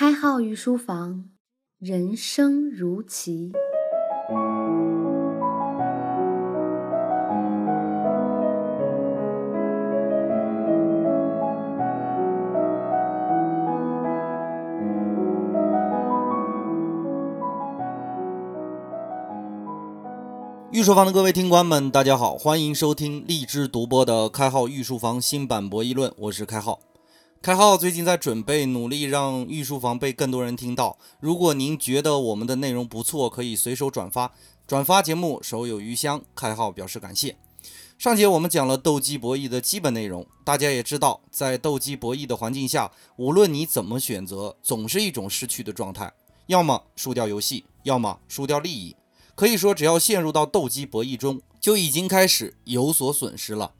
开号御书房，人生如棋。御书房的各位听官们，大家好，欢迎收听荔枝独播的《开号御书房新版博弈论》，我是开号。开号最近在准备，努力让御书房被更多人听到。如果您觉得我们的内容不错，可以随手转发，转发节目手有余香。开号表示感谢。上节我们讲了斗鸡博弈的基本内容，大家也知道，在斗鸡博弈的环境下，无论你怎么选择，总是一种失去的状态，要么输掉游戏，要么输掉利益。可以说，只要陷入到斗鸡博弈中，就已经开始有所损失了。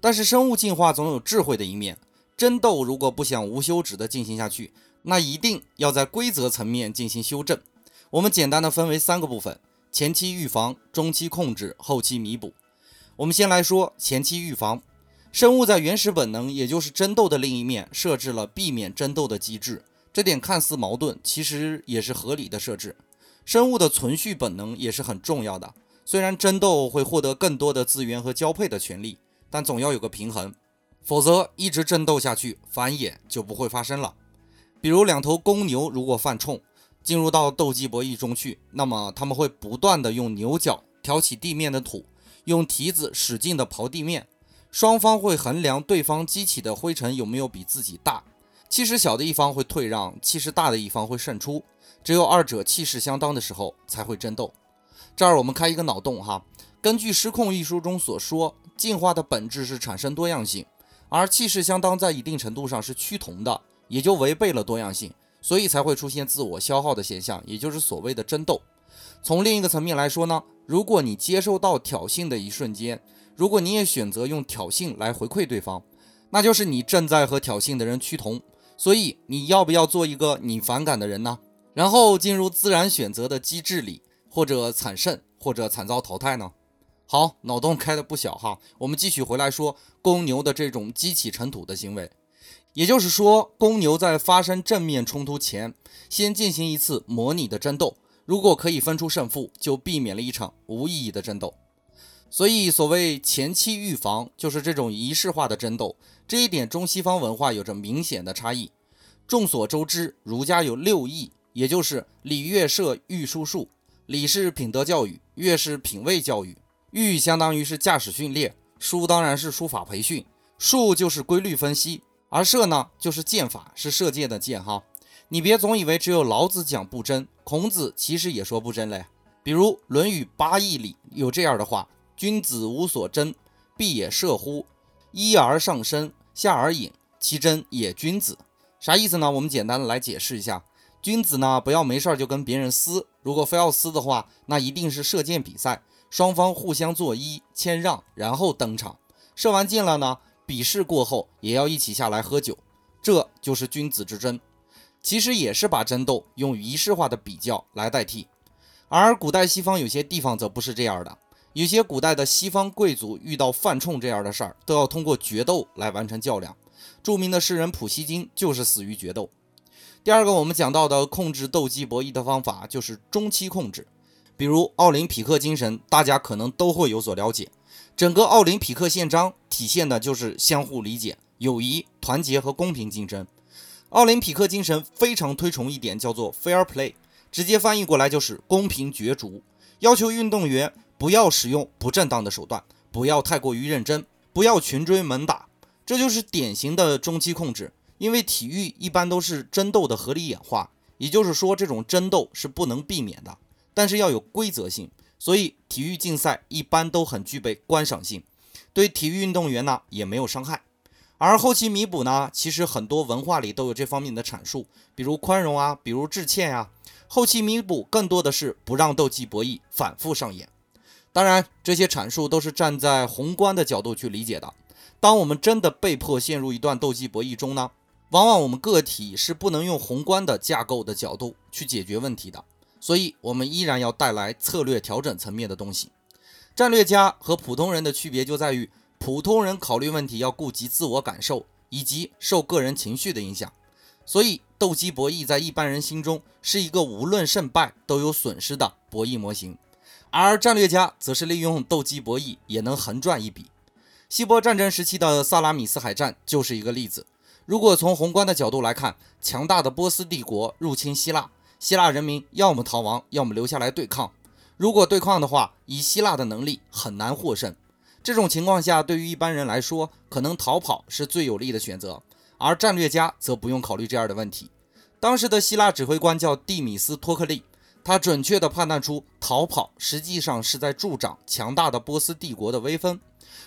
但是生物进化总有智慧的一面，争斗如果不想无休止的进行下去，那一定要在规则层面进行修正。我们简单的分为三个部分：前期预防、中期控制、后期弥补。我们先来说前期预防。生物在原始本能，也就是争斗的另一面，设置了避免争斗的机制。这点看似矛盾，其实也是合理的设置。生物的存续本能也是很重要的。虽然争斗会获得更多的资源和交配的权利，但总要有个平衡，否则一直争斗下去，繁衍就不会发生了。比如两头公牛如果犯冲，进入到斗鸡博弈中去，那么他们会不断的用牛角挑起地面的土，用蹄子使劲的刨地面。双方会衡量对方激起的灰尘有没有比自己大，气势小的一方会退让，气势大的一方会胜出。只有二者气势相当的时候才会争斗。这儿我们开一个脑洞哈，根据《失控》一书中所说，进化的本质是产生多样性，而气势相当在一定程度上是趋同的，也就违背了多样性，所以才会出现自我消耗的现象，也就是所谓的争斗。从另一个层面来说呢，如果你接受到挑衅的一瞬间，如果你也选择用挑衅来回馈对方，那就是你正在和挑衅的人趋同。所以你要不要做一个你反感的人呢？然后进入自然选择的机制里，或者惨胜，或者惨遭淘汰呢？好，脑洞开的不小哈。我们继续回来说公牛的这种激起尘土的行为，也就是说，公牛在发生正面冲突前，先进行一次模拟的争斗，如果可以分出胜负，就避免了一场无意义的争斗。所以，所谓前期预防，就是这种仪式化的争斗。这一点中西方文化有着明显的差异。众所周知，儒家有六艺。也就是礼乐射御书数，礼是品德教育，乐是品味教育，御相当于是驾驶训练，书当然是书法培训，术就是规律分析，而射呢就是箭法，是射箭的箭哈。你别总以为只有老子讲不争，孔子其实也说不争嘞。比如《论语八义》里有这样的话：“君子无所争，必也射乎？一而上升，下而隐，其争也君子。”啥意思呢？我们简单的来解释一下。君子呢，不要没事就跟别人撕。如果非要撕的话，那一定是射箭比赛，双方互相作揖谦让，然后登场。射完箭了呢，比试过后也要一起下来喝酒，这就是君子之争。其实也是把争斗用仪式化的比较来代替。而古代西方有些地方则不是这样的，有些古代的西方贵族遇到犯冲这样的事儿，都要通过决斗来完成较量。著名的诗人普希金就是死于决斗。第二个，我们讲到的控制斗鸡博弈的方法就是中期控制，比如奥林匹克精神，大家可能都会有所了解。整个奥林匹克宪章体现的就是相互理解、友谊、团结和公平竞争。奥林匹克精神非常推崇一点叫做 fair play，直接翻译过来就是公平角逐，要求运动员不要使用不正当的手段，不要太过于认真，不要群追猛打，这就是典型的中期控制。因为体育一般都是争斗的合理演化，也就是说，这种争斗是不能避免的，但是要有规则性，所以体育竞赛一般都很具备观赏性，对体育运动员呢也没有伤害。而后期弥补呢，其实很多文化里都有这方面的阐述，比如宽容啊，比如致歉呀。后期弥补更多的是不让斗技博弈反复上演。当然，这些阐述都是站在宏观的角度去理解的。当我们真的被迫陷入一段斗技博弈中呢？往往我们个体是不能用宏观的架构的角度去解决问题的，所以我们依然要带来策略调整层面的东西。战略家和普通人的区别就在于，普通人考虑问题要顾及自我感受以及受个人情绪的影响，所以斗鸡博弈在一般人心中是一个无论胜败都有损失的博弈模型，而战略家则是利用斗鸡博弈也能横赚一笔。希波战争时期的萨拉米斯海战就是一个例子。如果从宏观的角度来看，强大的波斯帝国入侵希腊，希腊人民要么逃亡，要么留下来对抗。如果对抗的话，以希腊的能力很难获胜。这种情况下，对于一般人来说，可能逃跑是最有利的选择，而战略家则不用考虑这样的问题。当时的希腊指挥官叫蒂米斯托克利，他准确地判断出逃跑实际上是在助长强大的波斯帝国的威风。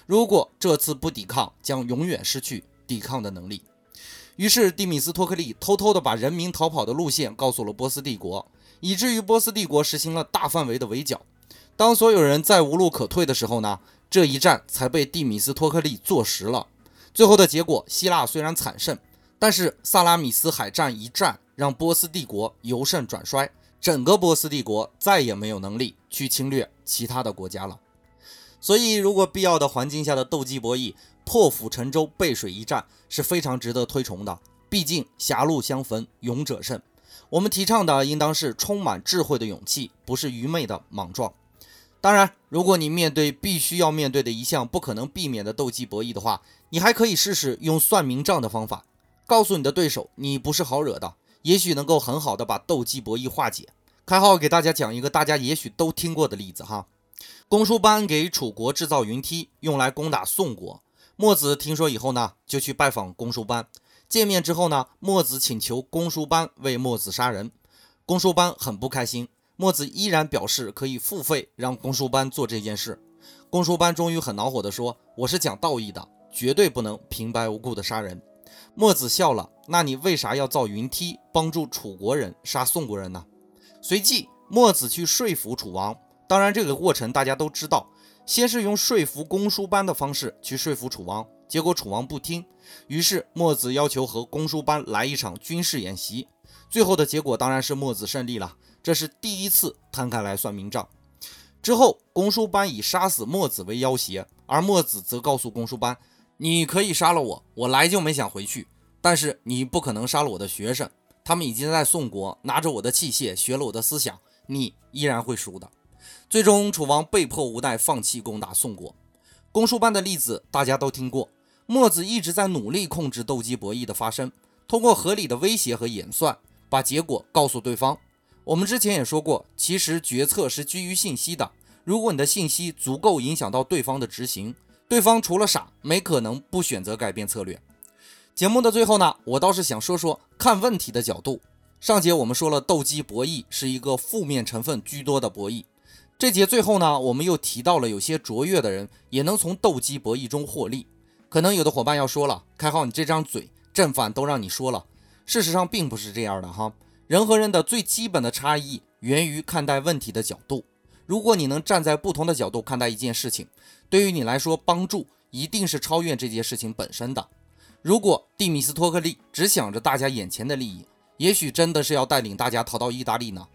如果这次不抵抗，将永远失去抵抗的能力。于是，蒂米斯托克利偷偷地把人民逃跑的路线告诉了波斯帝国，以至于波斯帝国实行了大范围的围剿。当所有人再无路可退的时候呢？这一战才被蒂米斯托克利坐实了。最后的结果，希腊虽然惨胜，但是萨拉米斯海战一战让波斯帝国由盛转衰，整个波斯帝国再也没有能力去侵略其他的国家了。所以，如果必要的环境下的斗鸡博弈，破釜沉舟、背水一战是非常值得推崇的。毕竟狭路相逢勇者胜，我们提倡的应当是充满智慧的勇气，不是愚昧的莽撞。当然，如果你面对必须要面对的一项不可能避免的斗鸡博弈的话，你还可以试试用算明账的方法，告诉你的对手你不是好惹的，也许能够很好的把斗鸡博弈化解。开号给大家讲一个大家也许都听过的例子哈，公输班给楚国制造云梯，用来攻打宋国。墨子听说以后呢，就去拜访公输班。见面之后呢，墨子请求公输班为墨子杀人，公输班很不开心。墨子依然表示可以付费让公输班做这件事。公输班终于很恼火地说：“我是讲道义的，绝对不能平白无故的杀人。”墨子笑了：“那你为啥要造云梯帮助楚国人杀宋国人呢？”随即，墨子去说服楚王。当然，这个过程大家都知道，先是用说服公输班的方式去说服楚王，结果楚王不听，于是墨子要求和公输班来一场军事演习。最后的结果当然是墨子胜利了。这是第一次摊开来算明账。之后，公输班以杀死墨子为要挟，而墨子则告诉公输班：“你可以杀了我，我来就没想回去。但是你不可能杀了我的学生，他们已经在宋国拿着我的器械学了我的思想，你依然会输的。”最终，楚王被迫无奈放弃攻打宋国。公输班的例子大家都听过，墨子一直在努力控制斗鸡博弈的发生，通过合理的威胁和演算，把结果告诉对方。我们之前也说过，其实决策是基于信息的。如果你的信息足够影响到对方的执行，对方除了傻，没可能不选择改变策略。节目的最后呢，我倒是想说说看问题的角度。上节我们说了，斗鸡博弈是一个负面成分居多的博弈。这节最后呢，我们又提到了有些卓越的人也能从斗鸡博弈中获利。可能有的伙伴要说了，开号你这张嘴正反都让你说了，事实上并不是这样的哈。人和人的最基本的差异源于看待问题的角度。如果你能站在不同的角度看待一件事情，对于你来说，帮助一定是超越这件事情本身的。如果蒂米斯托克利只想着大家眼前的利益，也许真的是要带领大家逃到意大利呢。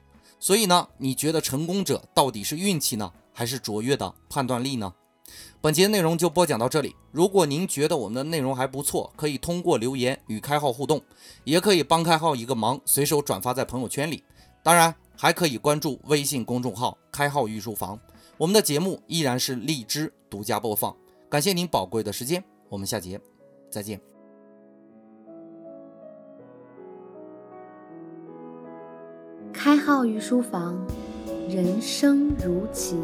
所以呢，你觉得成功者到底是运气呢，还是卓越的判断力呢？本节内容就播讲到这里。如果您觉得我们的内容还不错，可以通过留言与开号互动，也可以帮开号一个忙，随手转发在朋友圈里。当然，还可以关注微信公众号“开号御书房”。我们的节目依然是荔枝独家播放。感谢您宝贵的时间，我们下节再见。浩于书房人生如棋。